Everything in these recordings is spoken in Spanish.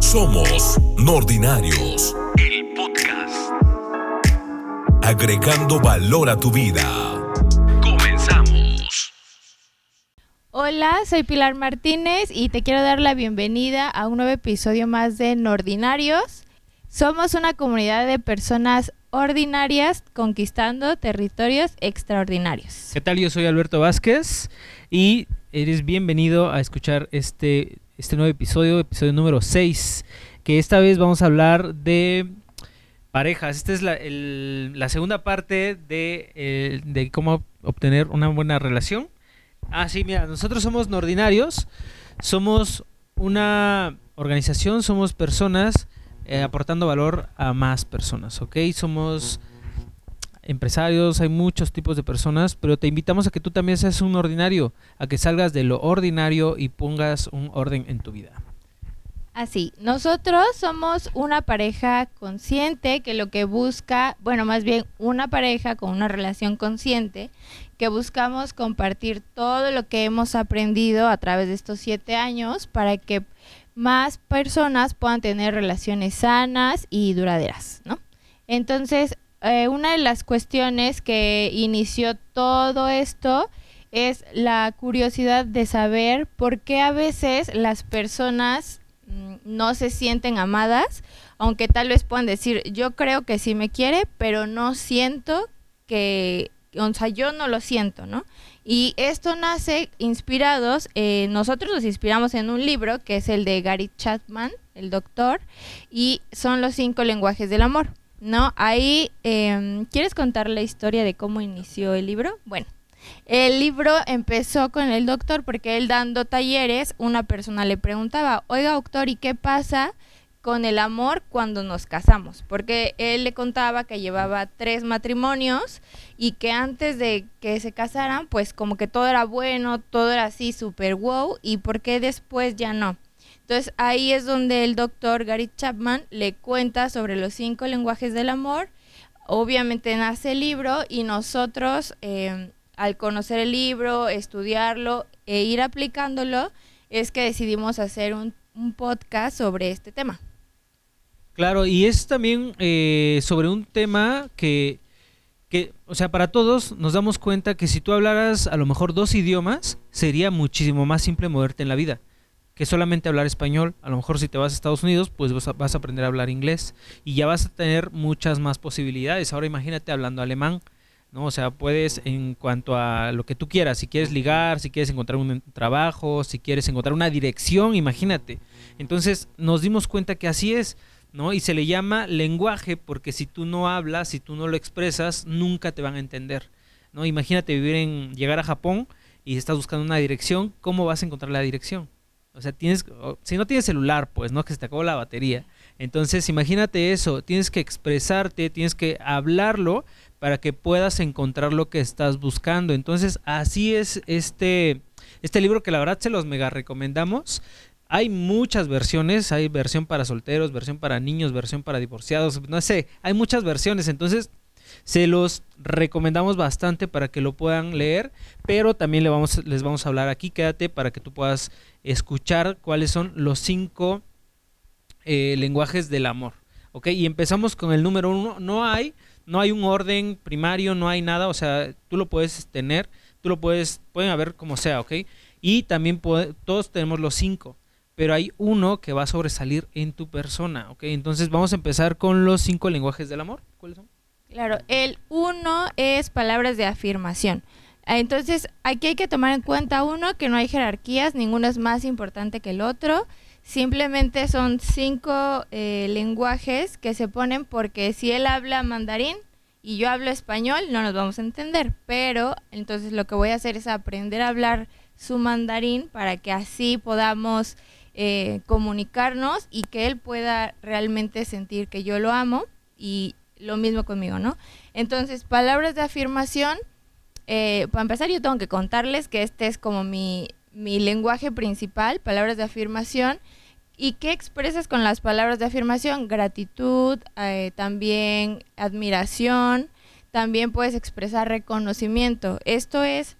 Somos Nordinarios, el podcast. Agregando valor a tu vida. Comenzamos. Hola, soy Pilar Martínez y te quiero dar la bienvenida a un nuevo episodio más de Nordinarios. Somos una comunidad de personas ordinarias conquistando territorios extraordinarios. ¿Qué tal? Yo soy Alberto Vázquez y eres bienvenido a escuchar este, este nuevo episodio, episodio número 6, que esta vez vamos a hablar de parejas. Esta es la, la segunda parte de, eh, de cómo obtener una buena relación. Ah, sí, mira, nosotros somos Nordinarios, somos una organización, somos personas eh, aportando valor a más personas, ¿ok? Somos empresarios, hay muchos tipos de personas, pero te invitamos a que tú también seas un ordinario, a que salgas de lo ordinario y pongas un orden en tu vida. Así, nosotros somos una pareja consciente que lo que busca, bueno, más bien una pareja con una relación consciente, que buscamos compartir todo lo que hemos aprendido a través de estos siete años para que más personas puedan tener relaciones sanas y duraderas, ¿no? Entonces, eh, una de las cuestiones que inició todo esto es la curiosidad de saber por qué a veces las personas mm, no se sienten amadas, aunque tal vez puedan decir, yo creo que sí me quiere, pero no siento que, o sea, yo no lo siento, ¿no? Y esto nace inspirados, eh, nosotros nos inspiramos en un libro que es el de Gary Chapman, el doctor, y son los cinco lenguajes del amor, ¿no? Ahí, em, ¿quieres contar la historia de cómo inició el libro? Bueno. El libro empezó con el doctor porque él dando talleres, una persona le preguntaba, oiga doctor, ¿y qué pasa con el amor cuando nos casamos? Porque él le contaba que llevaba tres matrimonios y que antes de que se casaran, pues como que todo era bueno, todo era así súper wow, y por qué después ya no. Entonces ahí es donde el doctor Gary Chapman le cuenta sobre los cinco lenguajes del amor. Obviamente nace el libro y nosotros eh, al conocer el libro, estudiarlo e ir aplicándolo, es que decidimos hacer un, un podcast sobre este tema. Claro, y es también eh, sobre un tema que, que, o sea, para todos nos damos cuenta que si tú hablaras a lo mejor dos idiomas, sería muchísimo más simple moverte en la vida que solamente hablar español. A lo mejor si te vas a Estados Unidos, pues vas a, vas a aprender a hablar inglés y ya vas a tener muchas más posibilidades. Ahora imagínate hablando alemán. ¿no? O sea, puedes en cuanto a lo que tú quieras, si quieres ligar, si quieres encontrar un trabajo, si quieres encontrar una dirección, imagínate. Entonces nos dimos cuenta que así es, ¿no? Y se le llama lenguaje porque si tú no hablas, si tú no lo expresas, nunca te van a entender, ¿no? Imagínate vivir en, llegar a Japón y estás buscando una dirección, ¿cómo vas a encontrar la dirección? O sea, tienes, si no tienes celular, pues, ¿no? Que se te acabó la batería. Entonces, imagínate eso, tienes que expresarte, tienes que hablarlo para que puedas encontrar lo que estás buscando. Entonces, así es este, este libro que la verdad se los mega recomendamos. Hay muchas versiones, hay versión para solteros, versión para niños, versión para divorciados, no sé, hay muchas versiones, entonces se los recomendamos bastante para que lo puedan leer, pero también le vamos, les vamos a hablar aquí, quédate para que tú puedas escuchar cuáles son los cinco eh, lenguajes del amor. ¿Ok? Y empezamos con el número uno. No hay, no hay un orden primario, no hay nada. O sea, tú lo puedes tener, tú lo puedes, pueden haber como sea, ¿ok? Y también todos tenemos los cinco. Pero hay uno que va a sobresalir en tu persona, ¿ok? Entonces vamos a empezar con los cinco lenguajes del amor. ¿Cuáles son? Claro, el uno es palabras de afirmación. Ah, Entonces, aquí hay que tomar en cuenta uno que no hay jerarquías, ninguno es más importante que el otro. Simplemente son cinco eh, lenguajes que se ponen porque si él habla mandarín y yo hablo español, no nos vamos a entender. Pero entonces lo que voy a hacer es aprender a hablar su mandarín para que así podamos eh, comunicarnos y que él pueda realmente sentir que yo lo amo y lo mismo conmigo, ¿no? Entonces, palabras de afirmación, eh, para empezar yo tengo que contarles que este es como mi, mi lenguaje principal, palabras de afirmación. ¿Y qué expresas con las palabras de afirmación? Gratitud, eh, también admiración, también puedes expresar reconocimiento. Esto es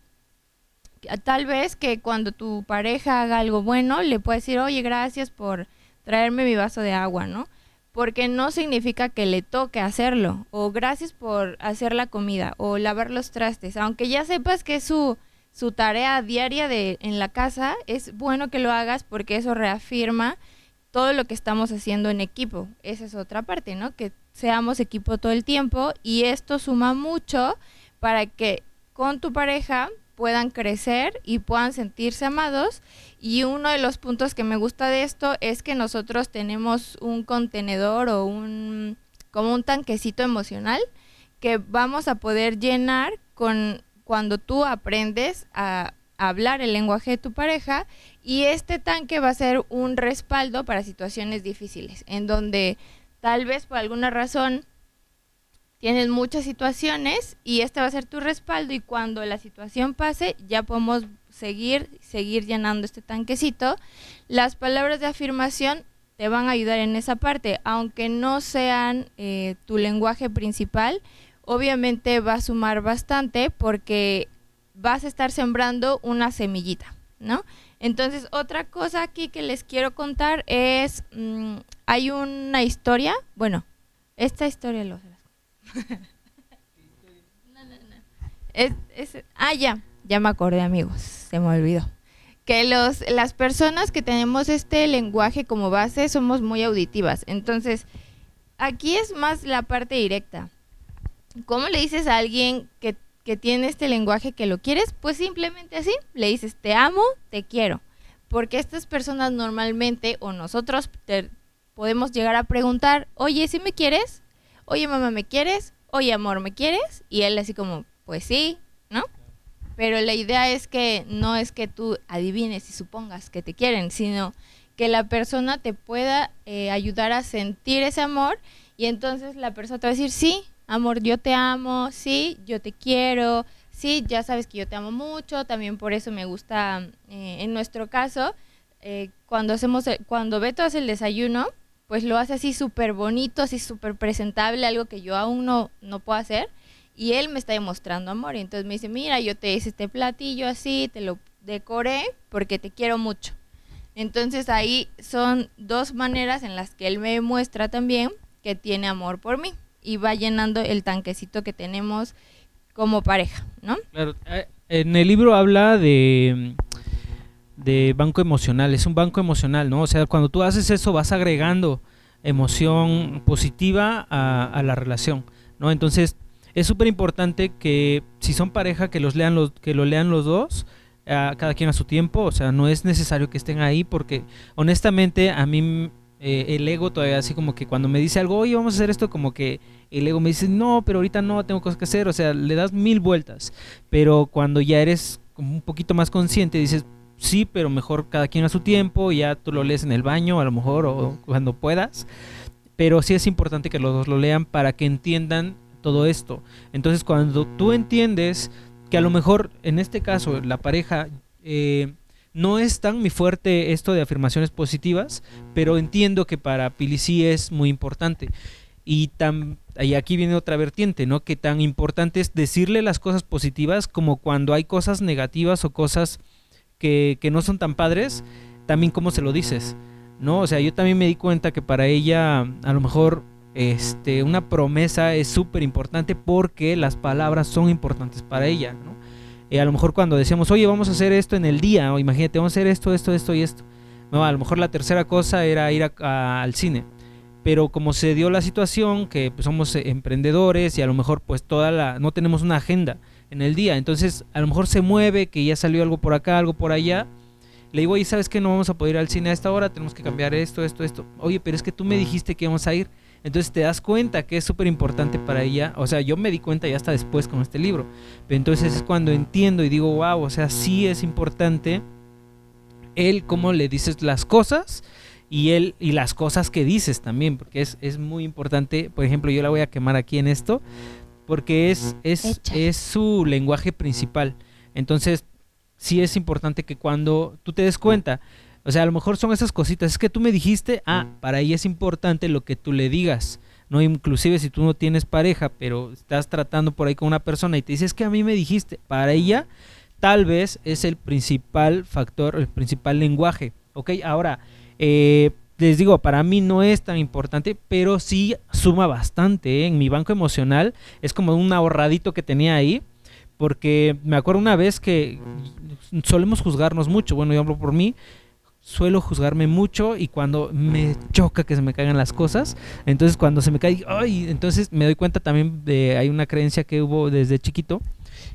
tal vez que cuando tu pareja haga algo bueno, le puedes decir, oye, gracias por traerme mi vaso de agua, ¿no? Porque no significa que le toque hacerlo, o gracias por hacer la comida, o lavar los trastes, aunque ya sepas que es su, su tarea diaria de, en la casa, es bueno que lo hagas porque eso reafirma todo lo que estamos haciendo en equipo. Esa es otra parte, ¿no? Que seamos equipo todo el tiempo y esto suma mucho para que con tu pareja puedan crecer y puedan sentirse amados. Y uno de los puntos que me gusta de esto es que nosotros tenemos un contenedor o un como un tanquecito emocional que vamos a poder llenar con cuando tú aprendes a hablar el lenguaje de tu pareja y este tanque va a ser un respaldo para situaciones difíciles, en donde tal vez por alguna razón tienes muchas situaciones y este va a ser tu respaldo y cuando la situación pase ya podemos seguir, seguir llenando este tanquecito. Las palabras de afirmación te van a ayudar en esa parte, aunque no sean eh, tu lenguaje principal, obviamente va a sumar bastante porque vas a estar sembrando una semillita, ¿no? Entonces, otra cosa aquí que les quiero contar es, mm, hay una historia, bueno, esta historia lo Es, es, ah, ya, ya me acordé, amigos, se me olvidó. Que los, las personas que tenemos este lenguaje como base somos muy auditivas. Entonces, aquí es más la parte directa. ¿Cómo le dices a alguien que que tiene este lenguaje que lo quieres, pues simplemente así, le dices te amo, te quiero. Porque estas personas normalmente o nosotros podemos llegar a preguntar, oye, ¿sí me quieres? Oye, mamá, ¿me quieres? Oye, amor, ¿me quieres? Y él así como, pues sí, ¿no? Pero la idea es que no es que tú adivines y supongas que te quieren, sino que la persona te pueda eh, ayudar a sentir ese amor y entonces la persona te va a decir, sí, amor, yo te amo, sí, yo te quiero, sí, ya sabes que yo te amo mucho, también por eso me gusta, eh, en nuestro caso, eh, cuando hacemos, cuando Beto hace el desayuno, pues lo hace así súper bonito, así súper presentable, algo que yo aún no, no puedo hacer, y él me está demostrando amor, y entonces me dice, mira, yo te hice este platillo así, te lo decoré porque te quiero mucho. Entonces ahí son dos maneras en las que él me muestra también que tiene amor por mí y va llenando el tanquecito que tenemos como pareja, ¿no? Claro, eh, en el libro habla de de banco emocional, es un banco emocional, ¿no? O sea, cuando tú haces eso vas agregando emoción positiva a, la relación, ¿no? Entonces, es súper importante que si son pareja que los lean los que lo lean los dos, cada quien a su tiempo, o sea, no es necesario que estén ahí porque honestamente a mí eh, el ego todavía así como que cuando me dice algo, oye, vamos a hacer esto, como que el ego me dice, no, pero ahorita no, tengo cosas que hacer, o sea, le das mil vueltas, pero cuando ya eres un poquito más consciente, dices, sí, pero mejor cada quien a su tiempo, ya tú lo lees en el baño a lo mejor o cuando puedas, pero sí es importante que los dos lo lean para que entiendan todo esto. Entonces cuando tú entiendes que a lo mejor en este caso la pareja... Eh, no es tan mi fuerte esto de afirmaciones positivas, pero entiendo que para Pili sí es muy importante. Y, tan, y aquí viene otra vertiente, ¿no? Que tan importante es decirle las cosas positivas como cuando hay cosas negativas o cosas que, no son tan padres, también cómo se lo dices, ¿no? O sea, yo también me di cuenta que para ella a lo mejor este, una promesa es súper importante porque las palabras son importantes para ella, ¿no? Eh, a lo mejor cuando decíamos, oye, vamos a hacer esto en el día, o imagínate, vamos a hacer esto, esto, esto y esto. No, a lo mejor la tercera cosa era ir al cine. Pero como se dio la situación, que pues, somos eh, emprendedores y a lo mejor pues toda la, no tenemos una agenda en el día. Entonces a lo mejor se mueve, que ya salió algo por acá, algo por allá. Le digo, oye, ¿sabes qué? No vamos a poder ir al cine a esta hora, tenemos que cambiar esto, esto, esto. Oye, pero es que tú me dijiste que íbamos a ir. Entonces te das cuenta que es súper importante para ella. O sea, yo me di cuenta ya hasta después con este libro. Pero entonces es cuando entiendo y digo, wow, o sea, sí es importante él cómo le dices las cosas y él y las cosas que dices también, porque es, es muy importante. Por ejemplo, yo la voy a quemar aquí en esto, porque es, es, es su lenguaje principal. Entonces, sí es importante que cuando tú te des cuenta, o sea, a lo mejor son esas cositas. Es que tú me dijiste, ah, para ella es importante lo que tú le digas. No, inclusive si tú no tienes pareja, pero estás tratando por ahí con una persona y te dices que a mí me dijiste, para ella tal vez es el principal factor, el principal lenguaje. Ok, ahora, eh, les digo, para mí no es tan importante, pero sí suma bastante. ¿eh? En mi banco emocional es como un ahorradito que tenía ahí, porque me acuerdo una vez que solemos juzgarnos mucho, bueno, yo hablo por mí, suelo juzgarme mucho y cuando me choca que se me caigan las cosas, entonces cuando se me cae, ay, entonces me doy cuenta también de, hay una creencia que hubo desde chiquito,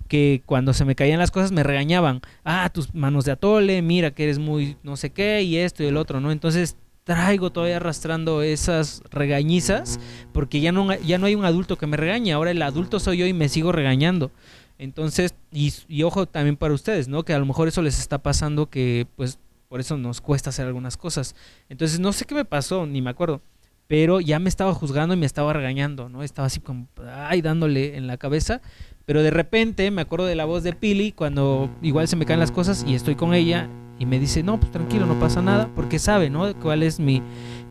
que cuando se me caían las cosas me regañaban, ah, tus manos de atole, mira que eres muy no sé qué y esto y el otro, ¿no? Entonces traigo todavía arrastrando esas regañizas porque ya no, ya no hay un adulto que me regañe, ahora el adulto soy yo y me sigo regañando. Entonces, y, y, ojo también para ustedes, ¿no? Que a lo mejor eso les está pasando que pues por eso nos cuesta hacer algunas cosas. Entonces, no sé qué me pasó, ni me acuerdo, pero ya me estaba juzgando y me estaba regañando, ¿no? Estaba así como, ay, dándole en la cabeza. Pero de repente me acuerdo de la voz de Pili cuando igual se me caen las cosas y estoy con ella y me dice, no, pues tranquilo, no pasa nada, porque sabe, ¿no? Cuál es mi,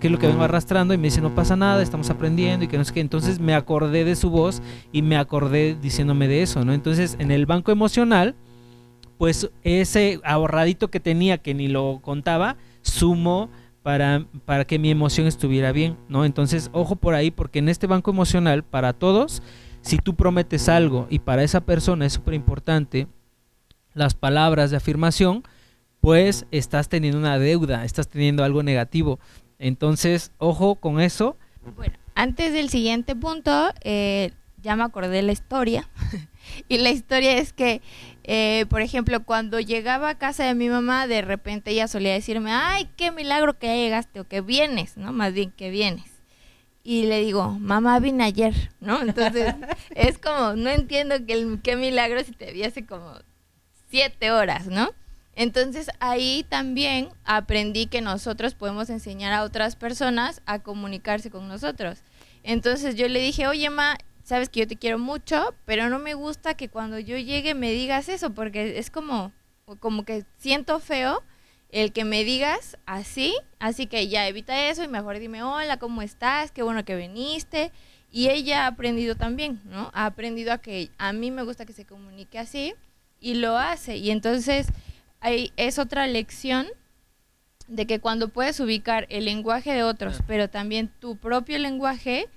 qué es lo que vengo arrastrando y me dice, no pasa nada, estamos aprendiendo y que no sé qué. Entonces me acordé de su voz y me acordé diciéndome de eso, ¿no? Entonces en el banco emocional, pues ese ahorradito que tenía que ni lo contaba, sumo para, para que mi emoción estuviera bien, ¿no? Entonces, ojo por ahí, porque en este banco emocional, para todos, si tú prometes algo y para esa persona es súper importante las palabras de afirmación, pues estás teniendo una deuda, estás teniendo algo negativo. Entonces, ojo con eso. Bueno, antes del siguiente punto, eh, ya me acordé de la historia. y la historia es que, eh, por ejemplo, cuando llegaba a casa de mi mamá, de repente ella solía decirme, ay, qué milagro que ya llegaste o que vienes, ¿no? Más bien que vienes. Y le digo, mamá vine ayer, ¿no? Entonces, es como, no entiendo que qué milagro si te vi hace como siete horas, ¿no? Entonces ahí también aprendí que nosotros podemos enseñar a otras personas a comunicarse con nosotros. Entonces yo le dije, oye, ma, sabes que yo te quiero mucho, pero no me gusta que cuando yo llegue me digas eso, porque es como, como que siento feo el que me digas así, así que ya evita eso y mejor dime, hola, ¿cómo estás? Qué bueno que viniste. Y ella ha aprendido también, ¿no? Ha aprendido a que a mí me gusta que se comunique así y lo hace. Y entonces es otra lección de que cuando puedes ubicar el lenguaje de otros, pero también tu propio lenguaje,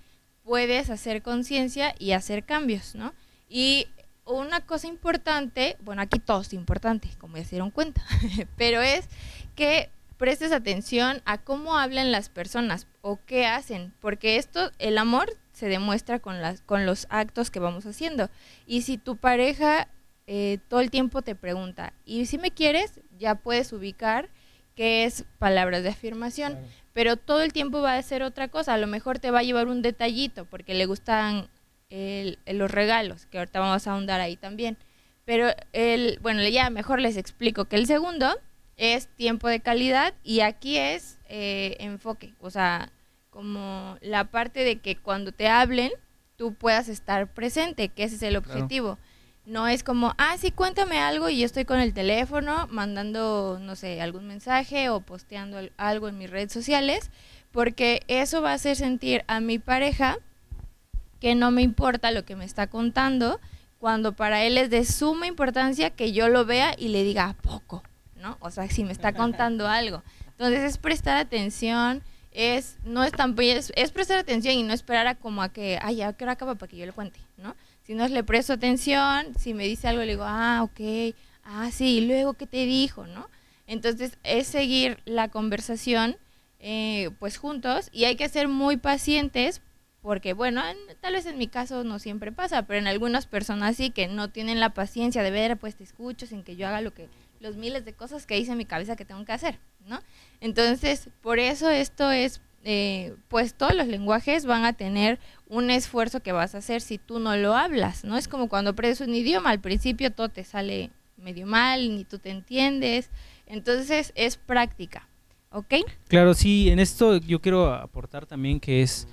puedes hacer conciencia y hacer cambios, ¿no? Y una cosa importante, bueno, aquí todo es importante, como ya se dieron cuenta, pero es que prestes atención a cómo hablan las personas o qué hacen, porque esto, el amor se demuestra con, las, con los actos que vamos haciendo. Y si tu pareja eh, todo el tiempo te pregunta, y si me quieres, ya puedes ubicar qué es palabras de afirmación pero todo el tiempo va a ser otra cosa. A lo mejor te va a llevar un detallito porque le gustan los regalos, que ahorita vamos a ahondar ahí también. Pero el, bueno, ya mejor les explico que el segundo es tiempo de calidad y aquí es eh, enfoque, o sea, como la parte de que cuando te hablen tú puedas estar presente, que ese es el objetivo. No es como, ah, sí, cuéntame algo y yo estoy con el teléfono mandando, no sé, algún mensaje o posteando algo en mis redes sociales, porque eso va a hacer sentir a mi pareja que no me importa lo que me está contando, cuando para él es de suma importancia que yo lo vea y le diga a poco, ¿no? O sea, si me está contando algo. Entonces es prestar atención, es no es tan es, es prestar atención y no esperar a como a que, ay, ya qué hora acaba para que yo le cuente, ¿no? Si no le presto atención, si me dice algo, le digo, ah, ok, ah, sí, y luego, ¿qué te dijo? ¿No? Entonces, es seguir la conversación, eh, pues juntos, y hay que ser muy pacientes, porque, bueno, tal vez en mi caso no siempre pasa, pero en algunas personas sí que no tienen la paciencia de ver, pues te escucho sin que yo haga lo que, los miles de cosas que hice en mi cabeza que tengo que hacer, ¿no? Entonces, por eso esto es eh, pues todos los lenguajes van a tener un esfuerzo que vas a hacer si tú no lo hablas, ¿no? Es como cuando aprendes un idioma, al principio todo te sale medio mal, ni tú te entiendes, entonces es práctica, ¿ok? Claro, sí, en esto yo quiero aportar también que es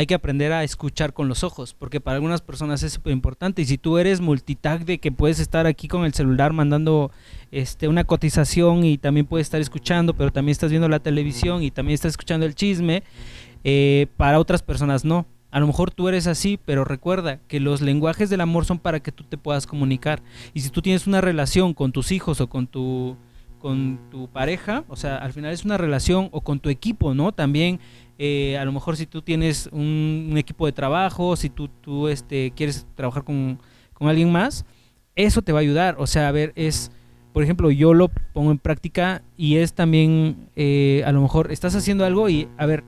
hay que aprender a escuchar con los ojos, porque para algunas personas es súper importante. Y si tú eres multitag de que puedes estar aquí con el celular mandando este, una cotización y también puedes estar escuchando, pero también estás viendo la televisión y también estás escuchando el chisme, eh, para otras personas no. A lo mejor tú eres así, pero recuerda que los lenguajes del amor son para que tú te puedas comunicar. Y si tú tienes una relación con tus hijos o con tu con tu pareja, o sea, al final es una relación, o con tu equipo, ¿no? También, eh, a lo mejor si tú tienes un, equipo de trabajo, si tú, tú este, quieres trabajar con, con alguien más, eso te va a ayudar. O sea, a ver, es, por ejemplo, yo lo pongo en práctica y es también, eh, a lo mejor estás haciendo algo y, a ver,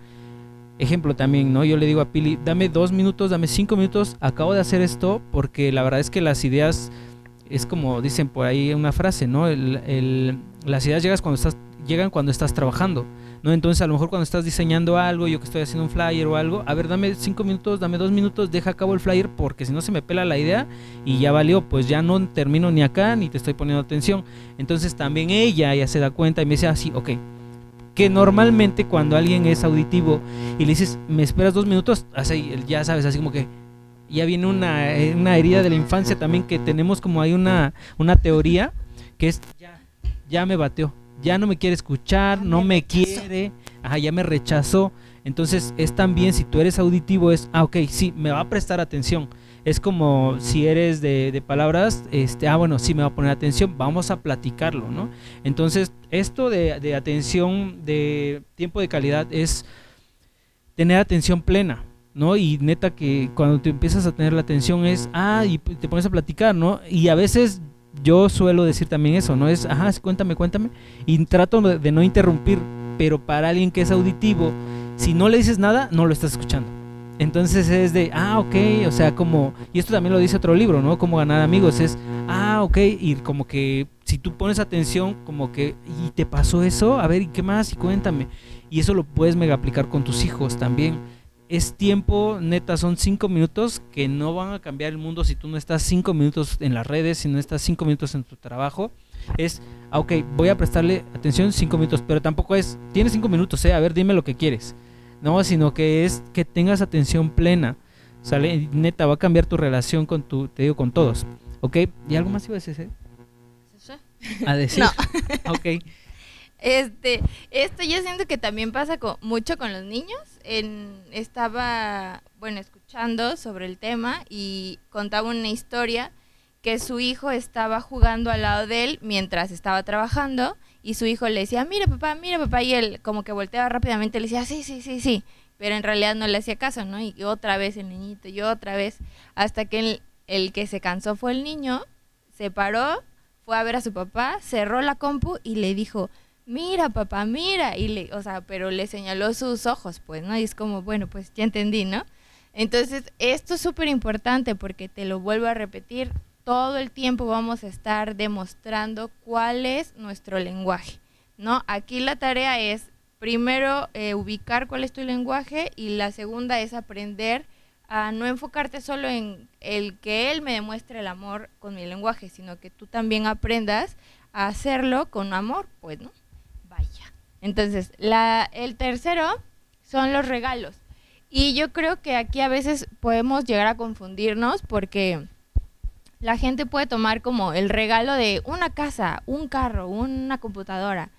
ejemplo también, ¿no? Yo le digo a Pili, dame dos minutos, dame cinco minutos, acabo de hacer esto porque la verdad es que las ideas, es como dicen por ahí una frase, ¿no? El, el, las ideas llegas cuando estás, llegan cuando estás trabajando. ¿no? Entonces a lo mejor cuando estás diseñando algo, yo que estoy haciendo un flyer o algo, a ver, dame cinco minutos, dame dos minutos, deja a cabo el flyer porque si no se me pela la idea y ya valió, pues ya no termino ni acá ni te estoy poniendo atención. Entonces también ella ya se da cuenta y me dice así, ah, ok. Que normalmente cuando alguien es auditivo y le dices, me esperas dos minutos, así, ya sabes, así como que ya viene una, eh, una herida de la infancia también que tenemos como hay una, una teoría que es, ya, ya me bateó, ya no me quiere escuchar, no me, quiere, ajá, ya me rechazó. Entonces es también, si tú eres auditivo, es, ah, ok, sí, me va a prestar atención. Es como si eres de, de, palabras, este, ah, bueno, sí me va a poner atención, vamos a platicarlo, ¿no? Entonces, esto de, de atención, de tiempo de calidad, es tener atención plena, ¿no? Y neta que cuando te empiezas a tener la atención es, ah, y te pones a platicar, ¿no? Y a veces yo suelo decir también eso, ¿no? Es, ajá, cuéntame, cuéntame. Y trato de no interrumpir, pero para alguien que es auditivo, si no le dices nada, no lo estás escuchando. Entonces es de, ah, ok, o sea, como, y esto también lo dice otro libro, ¿no? Como ganar amigos, es, ah, ok, y como que si tú pones atención, como que, ¿y te pasó eso? A ver, ¿y qué más? Y cuéntame. Y eso lo puedes mega aplicar con tus hijos también es tiempo, neta, son cinco minutos que no van a cambiar el mundo si tú no estás cinco minutos en las redes, si no estás cinco minutos en tu trabajo. Es, ah, ok, voy a prestarle atención cinco minutos, pero tampoco es, tienes cinco minutos, eh, a ver, dime lo que quieres. No, sino que es que tengas atención plena. ¿Sale? Neta, va a cambiar tu relación con tu, te digo, con todos. ¿Ok? ¿Y algo más iba a decir? A decir. No. ok. Este, esto yo siento que también pasa con, mucho con los niños. En, estaba, bueno, escuchando sobre el tema y contaba una historia que su hijo estaba jugando al lado de él mientras estaba trabajando y su hijo le decía, mira papá, mira papá, y él como que volteaba rápidamente le decía, sí, sí, sí, sí, pero en realidad no le hacía caso, ¿no? Y otra vez el niñito, y otra vez, hasta que el, el que se cansó fue el niño, se paró, fue a ver a su papá, cerró la compu y le dijo, mira papá, mira, y le, o sea, pero le señaló sus ojos, pues, ¿no? Y es como, bueno, pues ya entendí, ¿no? Entonces, esto es súper importante porque te lo vuelvo a repetir, todo el tiempo vamos a estar demostrando cuál es nuestro lenguaje, ¿no? Aquí la tarea es primero eh, ubicar cuál es tu lenguaje y la segunda es aprender a no enfocarte solo en el que él me demuestre el amor con mi lenguaje, sino que tú también aprendas a hacerlo con amor, pues, ¿no? Entonces, la, el tercero son los regalos. Y yo creo que aquí a veces podemos llegar a confundirnos porque la gente puede tomar como el regalo de una casa, un carro, una computadora.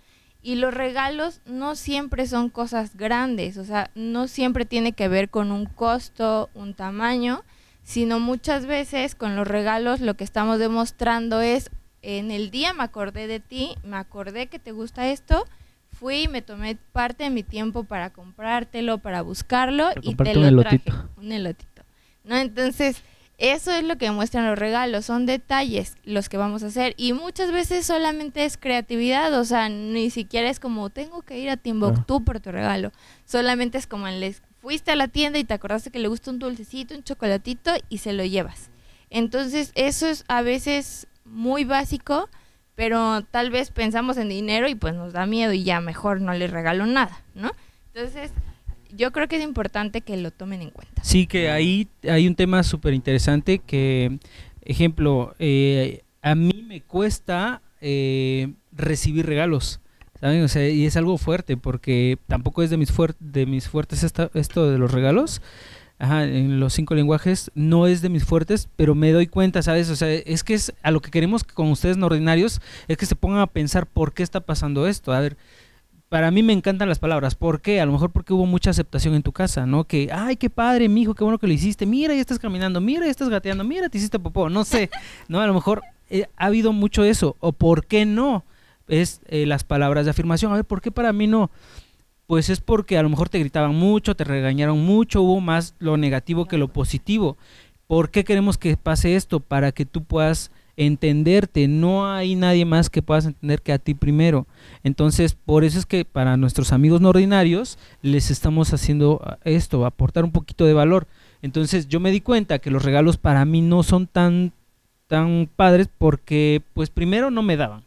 Y los regalos no siempre son cosas grandes, o sea, no siempre tiene que ver con un costo, un tamaño, sino muchas veces con los regalos lo que estamos demostrando es, en el día me acordé de ti, me acordé que te gusta esto, fui me tomé parte de mi tiempo para comprártelo, para buscarlo y te lo traje. Un elotito. ¿No? Entonces, eso es lo que muestran los regalos, son detalles los que vamos a hacer y muchas veces solamente es creatividad, o sea, ni siquiera es como tengo que ir a Timbuktu por tu regalo, solamente es como les fuiste a la tienda y te acordaste que le gusta un dulcecito, un chocolatito y se lo llevas. Entonces, eso es a veces muy básico, pero tal vez pensamos en dinero y pues nos da miedo y ya mejor no les regalo nada, ¿no? Entonces, yo creo que es importante que lo tomen en cuenta. Sí, que ahí hay un tema súper interesante que, ejemplo, eh, a mí me cuesta eh, recibir regalos. ¿saben? O sea, y es algo fuerte porque tampoco es de mis, de mis fuertes esto de los regalos ajá, en los cinco lenguajes no es de mis fuertes, pero me doy cuenta, ¿sabes? O sea, es que es a lo que queremos con ustedes no ordinarios, es que se pongan a pensar por qué está pasando esto. A ver, para mí me encantan las palabras. ¿Por qué? A lo mejor porque hubo mucha aceptación en tu casa, ¿no? Que, ay, qué padre, mi hijo, qué bueno que lo hiciste. Mira, ya estás caminando, mira, ya estás gateando, mira, te hiciste popó. No sé, ¿no? A lo mejor eh, ha habido mucho eso. O por qué no. es eh, las palabras de afirmación. A ver, ¿por qué para mí no? Pues es porque a lo mejor te gritaban mucho, te regañaron mucho, hubo más lo negativo que lo positivo. ¿Por qué queremos que pase esto? Para que tú puedas entenderte, no hay nadie más que puedas entender que a ti primero. Entonces, por eso es que para nuestros amigos no ordinarios les estamos haciendo ah, esto, aportar un poquito de valor. Entonces, yo me di cuenta que los regalos para mí no son tan tan padres porque pues primero no me daban.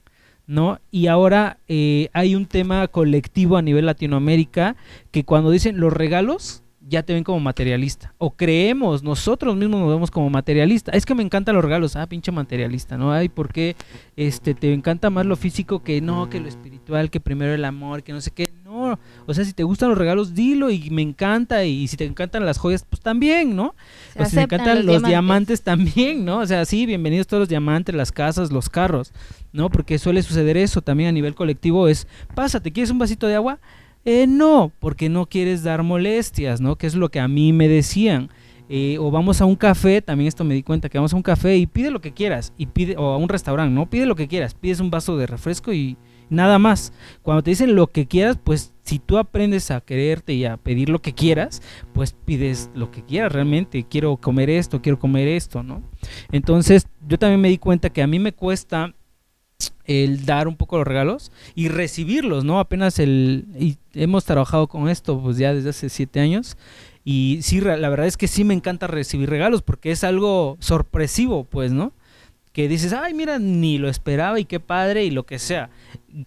¿No? Y ahora eh, hay un tema colectivo a nivel Latinoamérica que cuando dicen los regalos ya te ven como materialista. O creemos, nosotros mismos nos vemos como materialista. Es que me encantan los regalos. Ah, pinche materialista, ¿no? Ay, ¿por qué este, te encanta más lo físico que no, que lo espiritual, que primero el amor, que no sé qué? No, o sea, si te gustan los regalos, dilo y me encanta. Y si te encantan las joyas, pues también, ¿no? o si te encantan los, diamantes. también, ¿no? O sea, sí, bienvenidos todos los diamantes, las casas, los carros, ¿no? Porque suele suceder eso también a nivel colectivo. Es, pásate, ¿quieres un vasito de agua? Eh, no, porque no quieres dar molestias, ¿no? Que es lo que a mí me decían. Eh, o vamos a un café, también esto me di cuenta, que vamos a un café y pide lo que quieras, y pide, o a un restaurante, ¿no? Pide lo que quieras, pides un vaso de refresco y nada más. Cuando te dicen lo que quieras, pues si tú aprendes a quererte y a pedir lo que quieras, pues pides lo que quieras realmente. Quiero comer esto, quiero comer esto, ¿no? Entonces yo también me di cuenta que a mí me cuesta el dar un poco los regalos y recibirlos, ¿no? Apenas el... Y hemos trabajado con esto pues ya desde hace siete años y sí, la verdad es que sí me encanta recibir regalos porque es algo sorpresivo, pues, ¿no? Que dices, ay, mira, ni lo esperaba y qué padre y lo que sea.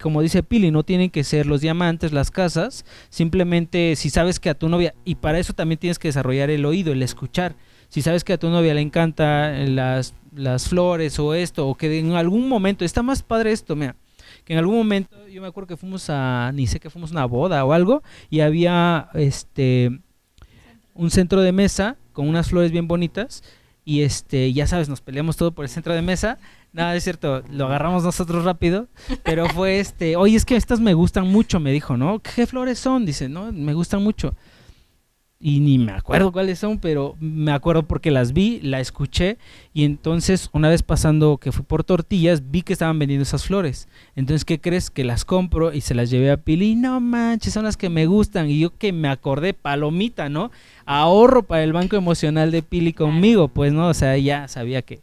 Como dice Pili, no tienen que ser los diamantes, las casas, simplemente si sabes que a tu novia, y para eso también tienes que desarrollar el oído, el escuchar. Si sabes que a tu novia le encanta las las flores o esto, o que en algún momento, está más padre esto, mira, que en algún momento, yo me acuerdo que fuimos a, ni sé que fuimos a una boda o algo, y había este un centro de mesa con unas flores bien bonitas, y este, ya sabes, nos peleamos todo por el centro de mesa, nada, es cierto, lo agarramos nosotros rápido, pero fue este, oye, es que estas me gustan mucho, me dijo, ¿no? ¿Qué flores son? Dice, ¿no? Me gustan mucho y ni me acuerdo cuáles son, pero me acuerdo porque las vi, la escuché y entonces una vez pasando que fui por tortillas vi que estaban vendiendo esas flores. Entonces, ¿qué crees? Que las compro y se las llevé a Pili. No manches, son las que me gustan y yo que me acordé, palomita, ¿no? Ahorro para el banco emocional de Pili conmigo, pues, ¿no? O sea, ya sabía que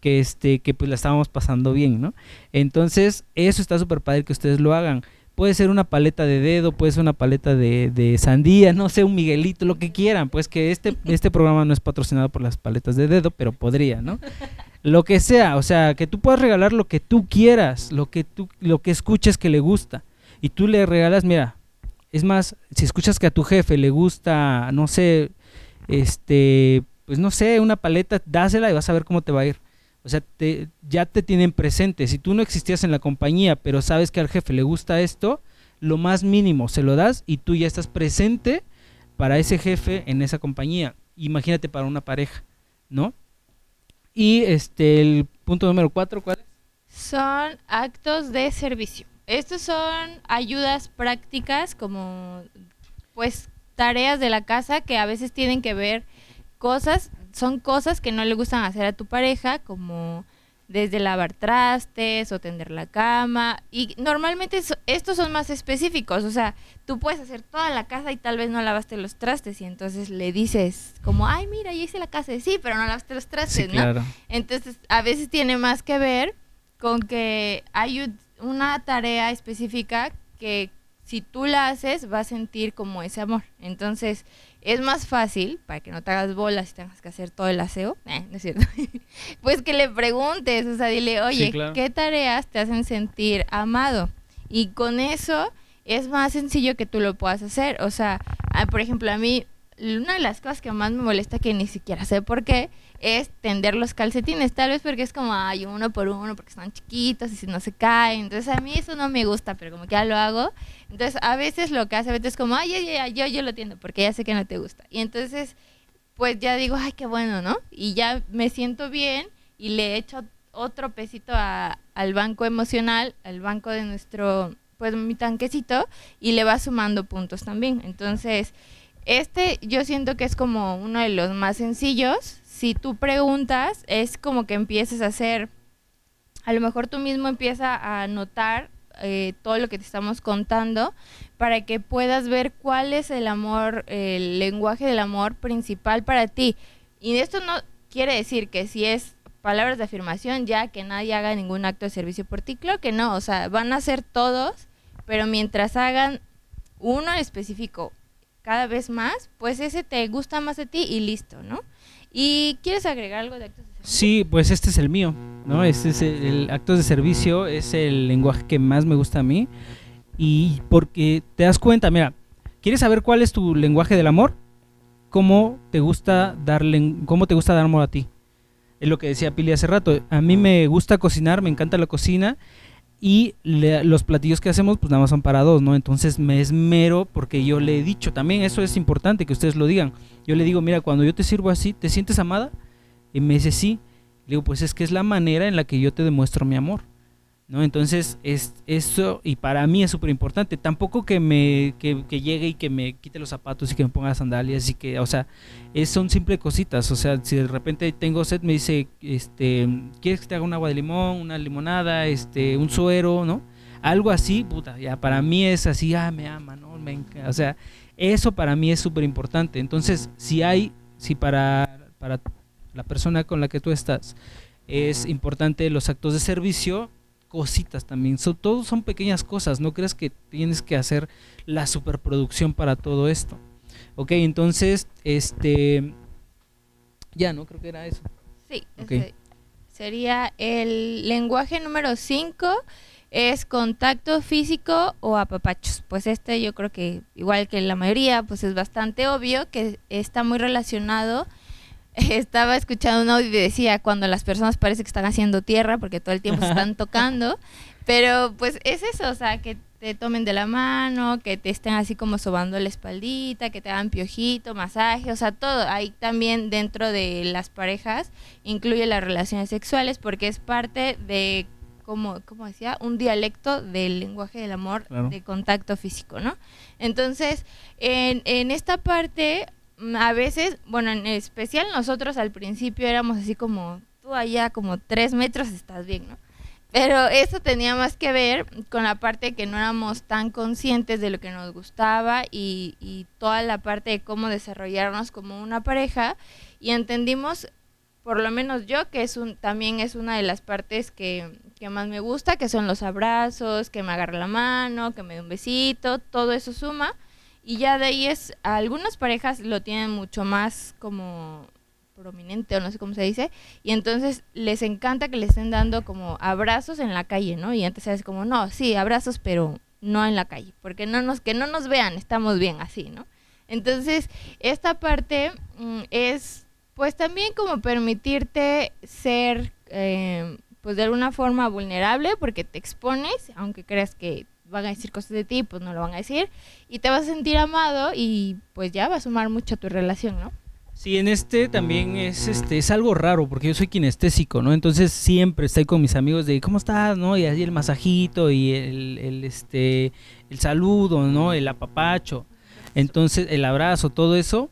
que este que pues la estábamos pasando bien, ¿no? Entonces, eso está súper padre que ustedes lo hagan puede ser una paleta de dedo, puede ser una paleta de, sandía, no sé, un Miguelito, lo que quieran, pues que este, este programa no es patrocinado por las paletas de dedo, pero podría, ¿no? Lo que sea, o sea, que tú puedas regalar lo que tú quieras, lo que tú, lo que escuches que le gusta, y tú le regalas, mira, es más, si escuchas que a tu jefe le gusta, no sé, este, pues no sé, una paleta, dásela y vas a ver cómo te va a ir. O sea, te, ya te tienen presente. Si tú no existías en la compañía, pero sabes que al jefe le gusta esto, lo más mínimo se lo das y tú ya estás presente para ese jefe en esa compañía. Imagínate para una pareja, ¿no? Y este el punto número cuatro, ¿cuál es? Son actos de servicio. Estos son ayudas prácticas como pues tareas de la casa que a veces tienen que ver cosas son cosas que no le gustan hacer a tu pareja, como desde lavar trastes o tender la cama. Y normalmente estos son más específicos, o sea, tú puedes hacer toda la casa y tal vez no lavaste los trastes y entonces le dices como, ay, mira, ya hice la casa. sí, pero no lavaste los trastes, ¿no? Entonces, a veces tiene más que ver con que hay una tarea específica que si tú la haces va a sentir como ese amor. Entonces, es más fácil, para que no te hagas bolas y tengas que hacer todo el aseo, eh, ¿no es cierto? pues que le preguntes, o sea, dile, oye, ¿qué tareas te hacen sentir amado? Y con eso es más sencillo que tú lo puedas hacer. O sea, ah, por ejemplo, a mí, una de las cosas que más me molesta, que ni siquiera sé por qué, es tender los calcetines, tal vez porque es como, ay, uno por uno, porque están chiquitos y si no se caen. Entonces a mí eso no me gusta, pero como que ya lo hago. Entonces a veces lo que hace a veces es como, ay, ya, ya, yo, yo lo entiendo, porque ya sé que no te gusta. Y entonces, pues ya digo, ay, qué bueno, ¿no? Y ya me siento bien y le echo otro pesito al banco emocional, al banco de nuestro, pues mi tanquecito, y le va sumando puntos también. Entonces, este yo siento que es como uno de los más sencillos, si tú preguntas, es como que empieces a hacer, a lo mejor tú mismo empiezas a notar eh, todo lo que te estamos contando para que puedas ver cuál es el amor, el lenguaje del amor principal para ti. Y esto no quiere decir que si es palabras de afirmación ya que nadie haga ningún acto de servicio por ti, claro que no, o sea, van a ser todos, pero mientras hagan uno en específico cada vez más, pues ese te gusta más de ti y listo, ¿no? ¿Y quieres agregar algo de actos de servicio? Sí, pues este es el mío, ¿no? Este es el, el actos de servicio, es el lenguaje que más me gusta a mí. Y porque te das cuenta, mira, ¿quieres saber cuál es tu lenguaje del amor? ¿Cómo te gusta darle, cómo te gusta dar amor a ti? Es lo que decía Pili hace rato. A mí me gusta cocinar, me encanta la cocina y le- los platillos que hacemos pues nada más son para dos, ¿no? Entonces me esmero porque yo le he dicho también, eso es importante que ustedes lo digan. Yo le digo, mira, cuando yo te sirvo así, ¿te sientes amada? Y me dice, sí. Le digo, pues es que es la manera en la que yo te demuestro mi amor. ¿No? Entonces, es eso, y para mí es súper importante. Tampoco que me que, que llegue y que me quite los zapatos y que me ponga las sandalias y que, o sea, es, son simples cositas. O sea, si de repente tengo sed, me dice, este, ¿quieres que te haga un agua de limón, una limonada, este, un suero, ¿no? Algo así, puta, ya para mí es así, ah, me ama, ¿no? Me o sea, eso para mí es súper importante. Entonces, si hay, si para, para la persona con la que tú estás es importante los actos de servicio, cositas también. Son, todos son pequeñas cosas. No creas que tienes que hacer la superproducción para todo esto. Ok, entonces, este. Ya, ¿no? Creo que era eso. Sí, Ok. ese sería el lenguaje número 5 es contacto físico o apapachos. Pues este yo creo que igual que la mayoría, pues es bastante obvio que está muy relacionado. Estaba escuchando un audio y decía cuando las personas parece que están haciendo tierra porque todo el tiempo se están tocando, pero pues es eso, o sea, que te tomen de la mano, que te estén así como sobando la espaldita, que te hagan piojito, masaje, o sea, todo. Ahí también dentro de las parejas incluye las relaciones sexuales porque es parte de, como, como decía, un dialecto del lenguaje del amor Claro. de contacto físico, ¿no? Entonces, en, en esta parte, a veces, bueno, en especial nosotros al principio éramos así como, tú allá como tres metros estás bien, ¿no? Pero eso tenía más que ver con la parte que no éramos tan conscientes de lo que nos gustaba y, y toda la parte de cómo desarrollarnos como una pareja y entendimos, por lo menos yo, que es un, también es una de las partes que, que más me gusta, que son los abrazos, que me agarre la mano, que me dé un besito, todo eso suma. Y ya de ahí es, algunas parejas lo tienen mucho más como prominente o no sé cómo se dice, y entonces les encanta que le estén dando como abrazos en la calle, ¿no? Y antes así como, no, sí, abrazos, pero no en la calle, porque no nos, que no nos vean, estamos bien así, ¿no? Entonces, esta parte mm, es, pues también como permitirte ser, eh, pues de alguna forma vulnerable, porque te expones, aunque creas que van a decir cosas de ti, pues no lo van a decir, y te vas a sentir amado y pues ya va a sumar mucho a tu relación, ¿no? Sí, en este también es este es algo raro porque yo soy kinestésico, ¿no? Entonces siempre estoy con mis amigos de ¿cómo estás? ¿no? Y así el masajito y el, el, este el saludo, ¿no? El apapacho. Entonces, el abrazo, todo eso,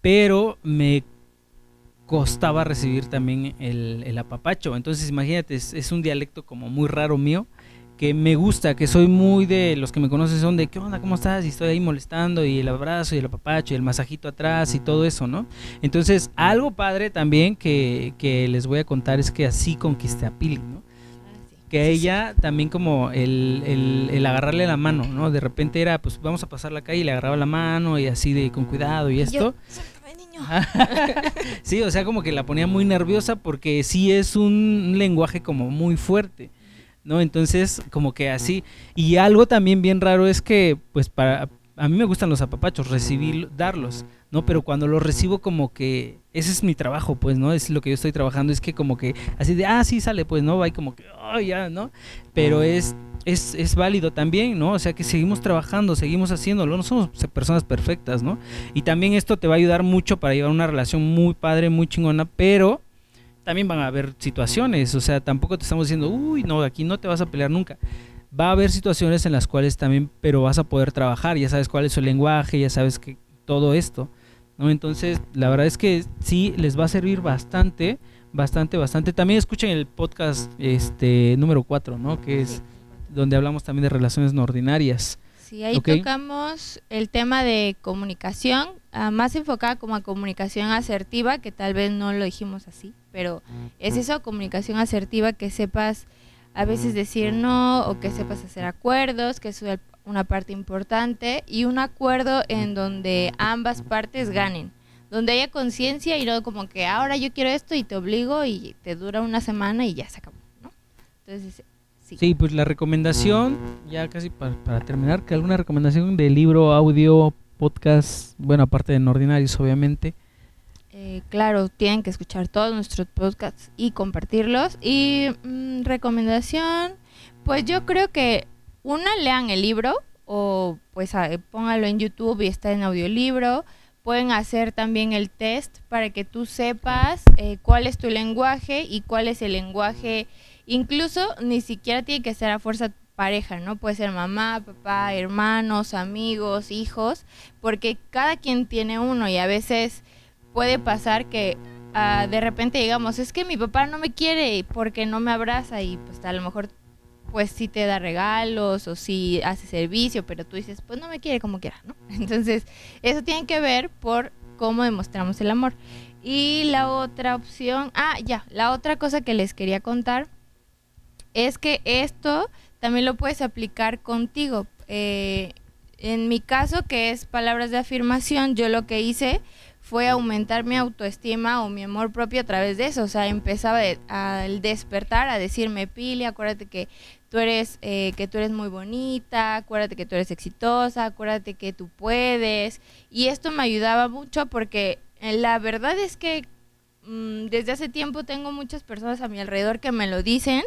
pero me costaba recibir también el, el apapacho. Entonces, imagínate, es, es un dialecto como muy raro mío que me gusta, que soy muy de los que me conocen son de qué onda, cómo estás y estoy ahí molestando y el abrazo y el apapacho y el masajito atrás y todo eso, ¿no? Entonces, algo padre también que, que les voy a contar es que así conquisté a Pili, ¿no? Que a ella también como el, el, el agarrarle la mano, ¿no? De repente era, pues vamos a pasar la calle y le agarraba la mano y así de con cuidado y esto. Yo, "Suéltame, niño". sí, o sea, como que la ponía muy nerviosa porque sí es un lenguaje como muy fuerte, ¿no? Entonces, como que así. Y algo también bien raro es que, pues, para. A mí me gustan los apapachos, recibir, darlos, ¿no? Pero cuando los recibo, como que. Ese es mi trabajo, pues, ¿no? Es lo que yo estoy trabajando, es que como que. Así de, ah, sí, sale, pues, ¿no? Va y como que, oh, ya, ¿no? Pero es. Es, es válido también, ¿no? O sea que seguimos trabajando, seguimos haciéndolo, no somos personas perfectas, ¿no? Y también esto te va a ayudar mucho para llevar una relación muy padre, muy chingona, pero también van a haber situaciones, o sea, tampoco te estamos diciendo, uy, no, aquí no te vas a pelear nunca. Va a haber situaciones en las cuales también, pero vas a poder trabajar, ya sabes cuál es su lenguaje, ya sabes que todo esto, ¿no? Entonces, la verdad es que sí les va a servir bastante, bastante, bastante. También escuchen el podcast este número 4, ¿no? Que es donde hablamos también de relaciones no ordinarias. Sí, ahí tocamos el tema de comunicación, ah, más enfocada como a comunicación asertiva, que tal vez no lo dijimos así, pero es eso, comunicación asertiva, que sepas a veces decir no o que sepas hacer acuerdos, que es una parte importante, y un acuerdo en donde ambas partes ganen, donde haya conciencia y no como que ahora yo quiero esto y te obligo y te dura una semana y ya se acabó, ¿no? Entonces, sí. Sí, pues la recomendación, ya casi para, para terminar, que alguna recomendación de libro, audio, podcast, bueno, aparte de no ordinarios, obviamente. Eh, claro, tienen que escuchar todos nuestros podcasts y compartirlos. Y mm, recomendación, pues yo creo que una, lean el libro o pues a- póngalo en YouTube y está en audiolibro. Pueden hacer también el test para que tú sepas eh, cuál es tu lenguaje y cuál es el lenguaje. Incluso ni siquiera tiene que ser a fuerza pareja, ¿no? Puede ser mamá, papá, hermanos, amigos, hijos, porque cada quien tiene uno y a veces puede pasar que ah, de repente digamos, es que mi papá no me quiere porque no me abraza y pues a lo mejor pues sí te da regalos o sí hace servicio, pero tú dices, pues no me quiere como quiera, ¿no? Entonces, eso tiene que ver por cómo demostramos el amor. Y la otra opción, ah, ya, la otra cosa que les quería contar es que esto también lo puedes aplicar contigo. Eh, en mi caso, que es palabras de afirmación, yo lo que hice fue aumentar mi autoestima o mi amor propio a través de eso. O sea, empezaba de- al despertar a decirme, Pili, acuérdate que tú eres, eh, que tú eres muy bonita, acuérdate que tú eres exitosa, acuérdate que tú puedes. Y esto me ayudaba mucho porque eh, la verdad es que mm, desde hace tiempo tengo muchas personas a mi alrededor que me lo dicen,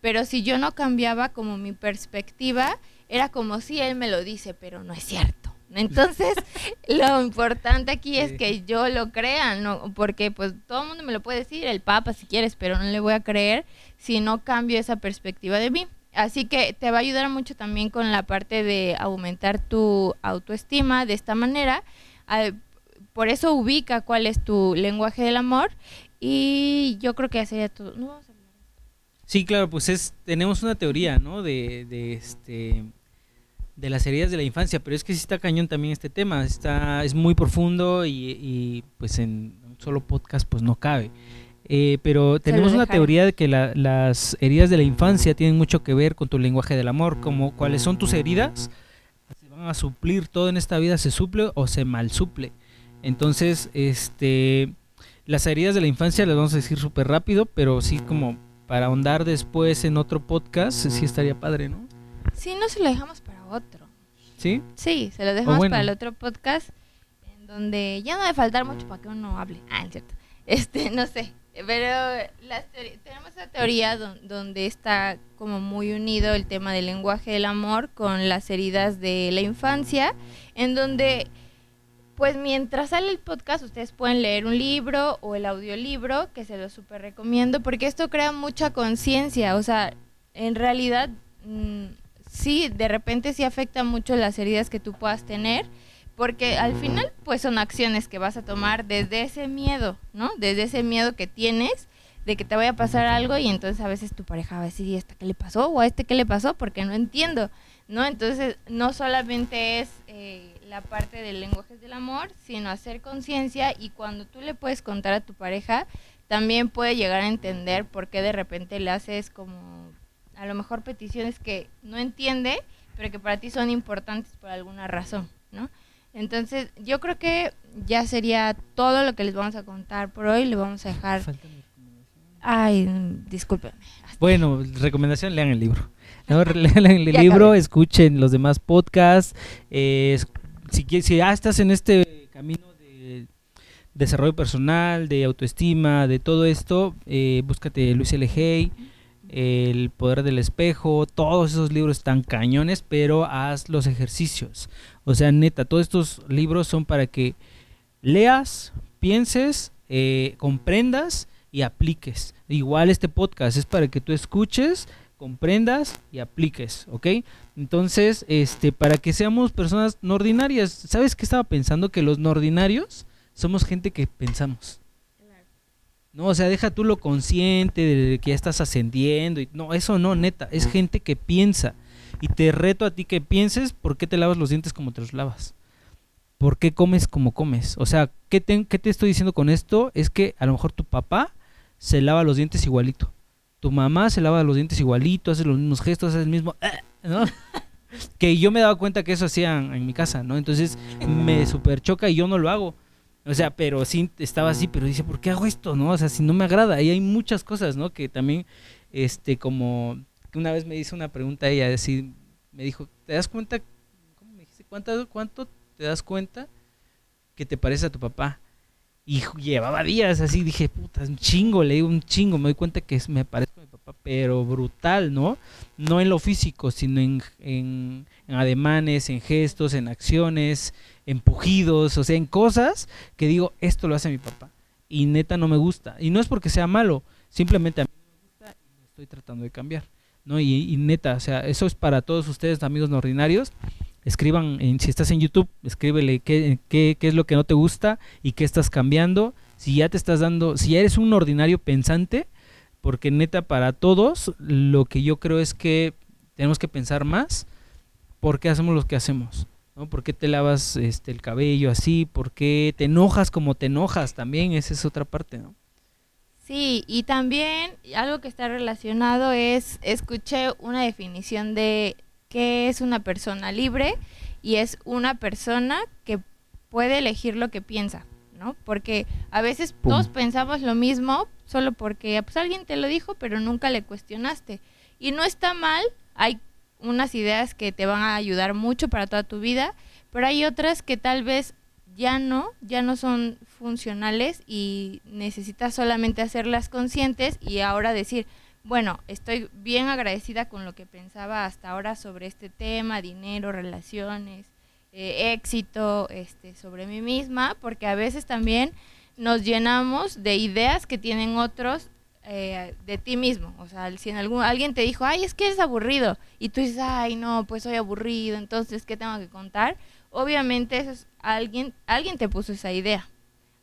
pero si yo no cambiaba como mi perspectiva, era como si él me lo dice, pero no es cierto. Entonces, lo importante aquí es Sí. que yo lo crea, ¿no? Porque pues todo el mundo me lo puede decir, el Papa si quieres, pero no le voy a creer si no cambio esa perspectiva de mí. Así que te va a ayudar mucho también con la parte de aumentar tu autoestima de esta manera. Por eso ubica cuál es tu lenguaje del amor y yo creo que ya sería todo. No vamos a hablar. Sí, claro, pues es tenemos una teoría, ¿no? De, de este de las heridas de la infancia, pero es que sí está cañón también este tema, está es muy profundo y, y, pues en un solo podcast pues no cabe. Eh, pero tenemos una teoría de que la- las heridas de la infancia tienen mucho que ver con tu lenguaje del amor, como cuáles son tus heridas, se van a suplir todo en esta vida, se suple o se mal suple. Entonces, este las heridas de la infancia las vamos a decir súper rápido, pero sí como para ahondar después en otro podcast, sí estaría padre, ¿no? Sí, no se lo dejamos para otro. ¿Sí? Sí, se lo dejamos bueno. para el otro podcast en donde ya no debe faltar mucho para que uno hable. Ah, es cierto. Este, no sé. Pero las tenemos esa teoría don- donde está como muy unido el tema del lenguaje del amor con las heridas de la infancia, en donde, pues mientras sale el podcast, ustedes pueden leer un libro o el audiolibro, que se lo súper recomiendo, porque esto crea mucha conciencia. O sea, en realidad, mm, sí, de repente sí afecta mucho las heridas que tú puedas tener, porque al final pues son acciones que vas a tomar desde ese miedo, ¿no? Desde ese miedo que tienes de que te vaya a pasar algo y entonces a veces tu pareja va a decir, ¿y esta qué le pasó? ¿O a este qué le pasó? Porque no entiendo, ¿no? Entonces no solamente es eh, la parte del lenguaje del amor, sino hacer conciencia y cuando tú le puedes contar a tu pareja, también puede llegar a entender por qué de repente le haces como a lo mejor peticiones que no entiende, pero que para ti son importantes por alguna razón, ¿no? Entonces, yo creo que ya sería todo lo que les vamos a contar por hoy. Le vamos a dejar. Ay, discúlpenme. Bueno, recomendación, lean el libro. ¿no? Lean el libro, escuchen los demás podcasts. eh, si, si ya estás en este camino de desarrollo personal, de autoestima, de todo esto, eh, búscate Luis L. Hay, El Poder del Espejo, todos esos libros están cañones, pero haz los ejercicios. O sea, neta, todos estos libros son para que leas, pienses, eh, comprendas y apliques. Igual este podcast es para que tú escuches, comprendas y apliques, ¿ok? Entonces, este, para que seamos personas no ordinarias, ¿sabes qué estaba pensando? Que los no ordinarios somos gente que pensamos. No, o sea, deja tú lo consciente de que ya estás ascendiendo. Y, no, eso no, neta, es gente que piensa. Y te reto a ti que pienses por qué te lavas los dientes como te los lavas. ¿Por qué comes como comes? O sea, ¿qué te, qué te estoy diciendo con esto? Es que a lo mejor tu papá se lava los dientes igualito. Tu mamá se lava los dientes igualito, hace los mismos gestos, hace el mismo... ¿no? que yo me daba cuenta que eso hacían en mi casa, ¿no? Entonces me super choca y yo no lo hago. O sea, pero sí estaba así, pero dice, ¿por qué hago esto? ¿No? O sea, si no me agrada. Y hay muchas cosas, ¿no? Que también, este, como una vez me hizo una pregunta ella, decir, me dijo, ¿te das cuenta? ¿Cómo me dijiste? ¿Cuánto, cuánto te das cuenta que te parece a tu papá? Y llevaba días así, dije, puta, un chingo, le digo un chingo, me doy cuenta que me parezco a mi papá, pero brutal, ¿no? No en lo físico, sino en, en, ademanes, en gestos, en acciones, empujidos, o sea, en cosas que digo, esto lo hace mi papá. Y neta no me gusta. Y no es porque sea malo, simplemente a mí me gusta y lo estoy tratando de cambiar. ¿no? Y, neta, o sea, eso es para todos ustedes, amigos no ordinarios. Escriban, en, si estás en YouTube, escríbele qué, qué, qué es lo que no te gusta y qué estás cambiando. Si ya te estás dando, si ya eres un ordinario pensante, porque neta para todos lo que yo creo es que tenemos que pensar más por qué hacemos lo que hacemos. ¿no? ¿Por qué te lavas este, el cabello así? ¿Por qué te enojas como te enojas? También esa es otra parte, ¿no? Sí, y también algo que está relacionado es, escuché una definición de qué es una persona libre y es una persona que puede elegir lo que piensa, ¿no? Porque a veces todos pensamos lo mismo solo porque pues, alguien te lo dijo, pero nunca le cuestionaste. Y no está mal, hay unas ideas que te van a ayudar mucho para toda tu vida, pero hay otras que tal vez ya no, ya no son funcionales y necesitas solamente hacerlas conscientes y ahora decir, bueno, estoy bien agradecida con lo que pensaba hasta ahora sobre este tema, dinero, relaciones, eh, éxito, este, sobre mí misma, porque a veces también nos llenamos de ideas que tienen otros eh, de ti mismo. O sea, si en algún, alguien te dijo, ay, es que eres aburrido, y tú dices, ay, no, pues soy aburrido, entonces, ¿qué tengo que contar? Obviamente, eso es, alguien, alguien te puso esa idea.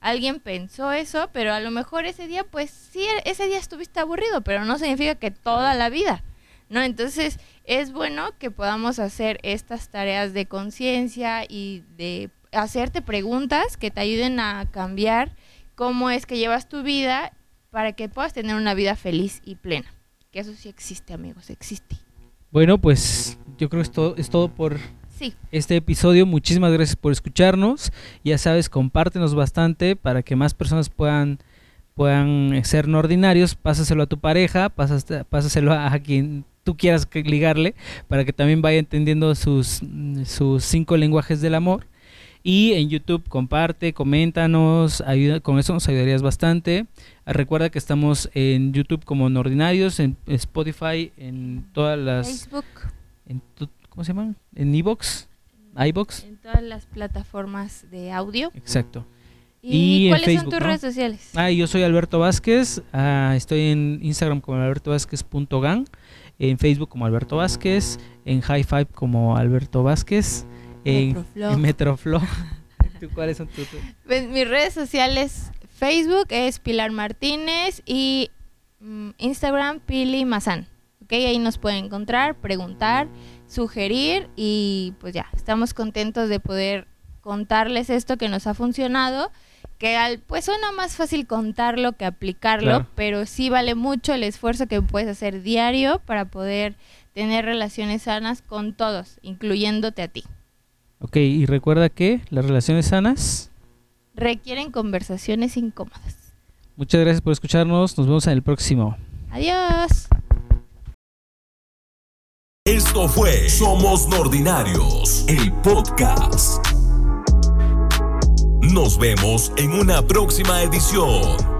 Alguien pensó eso, pero a lo mejor ese día, pues sí, ese día estuviste aburrido, pero no significa que toda la vida, ¿no? Entonces, es bueno que podamos hacer estas tareas de conciencia y de hacerte preguntas que te ayuden a cambiar cómo es que llevas tu vida para que puedas tener una vida feliz y plena. Que eso sí existe, amigos, existe. Bueno, pues yo creo que es todo, es todo por sí. este episodio. Muchísimas gracias por escucharnos. Ya sabes, compártenos bastante para que más personas puedan puedan ser no ordinarios, pásaselo a tu pareja, pásaselo a, quien tú quieras ligarle, para que también vaya entendiendo sus, sus cinco lenguajes del amor. Y en YouTube comparte, coméntanos, ayuda, con eso nos ayudarías bastante. Recuerda que estamos en YouTube como Nordinarios, en Spotify, en todas las... Facebook. En ¿Cómo se llaman? En iBox, iBox. En todas las plataformas de audio. Exacto. ¿Y, cuáles son tus redes sociales? Ah, yo soy Alberto Vázquez, ah, estoy en Instagram como albertovázquez.gang, en Facebook como Alberto Vázquez, en High Five como Alberto Vázquez en Metroflow. cuáles son tus? Pues, mis redes sociales, Facebook es Pilar Martínez y mm, Instagram Pili Mazán. ¿okay? Ahí nos pueden encontrar, preguntar, sugerir y pues ya, estamos contentos de poder contarles esto que nos ha funcionado que al, pues suena más fácil contarlo que aplicarlo, pero sí vale mucho el esfuerzo que puedes hacer diario para poder tener relaciones sanas con todos, incluyéndote a ti. Ok, y recuerda que las relaciones sanas requieren conversaciones incómodas. Muchas gracias por escucharnos. Nos vemos en el próximo. Adiós. Esto fue Somos Nordinarios, el podcast. Nos vemos en una próxima edición.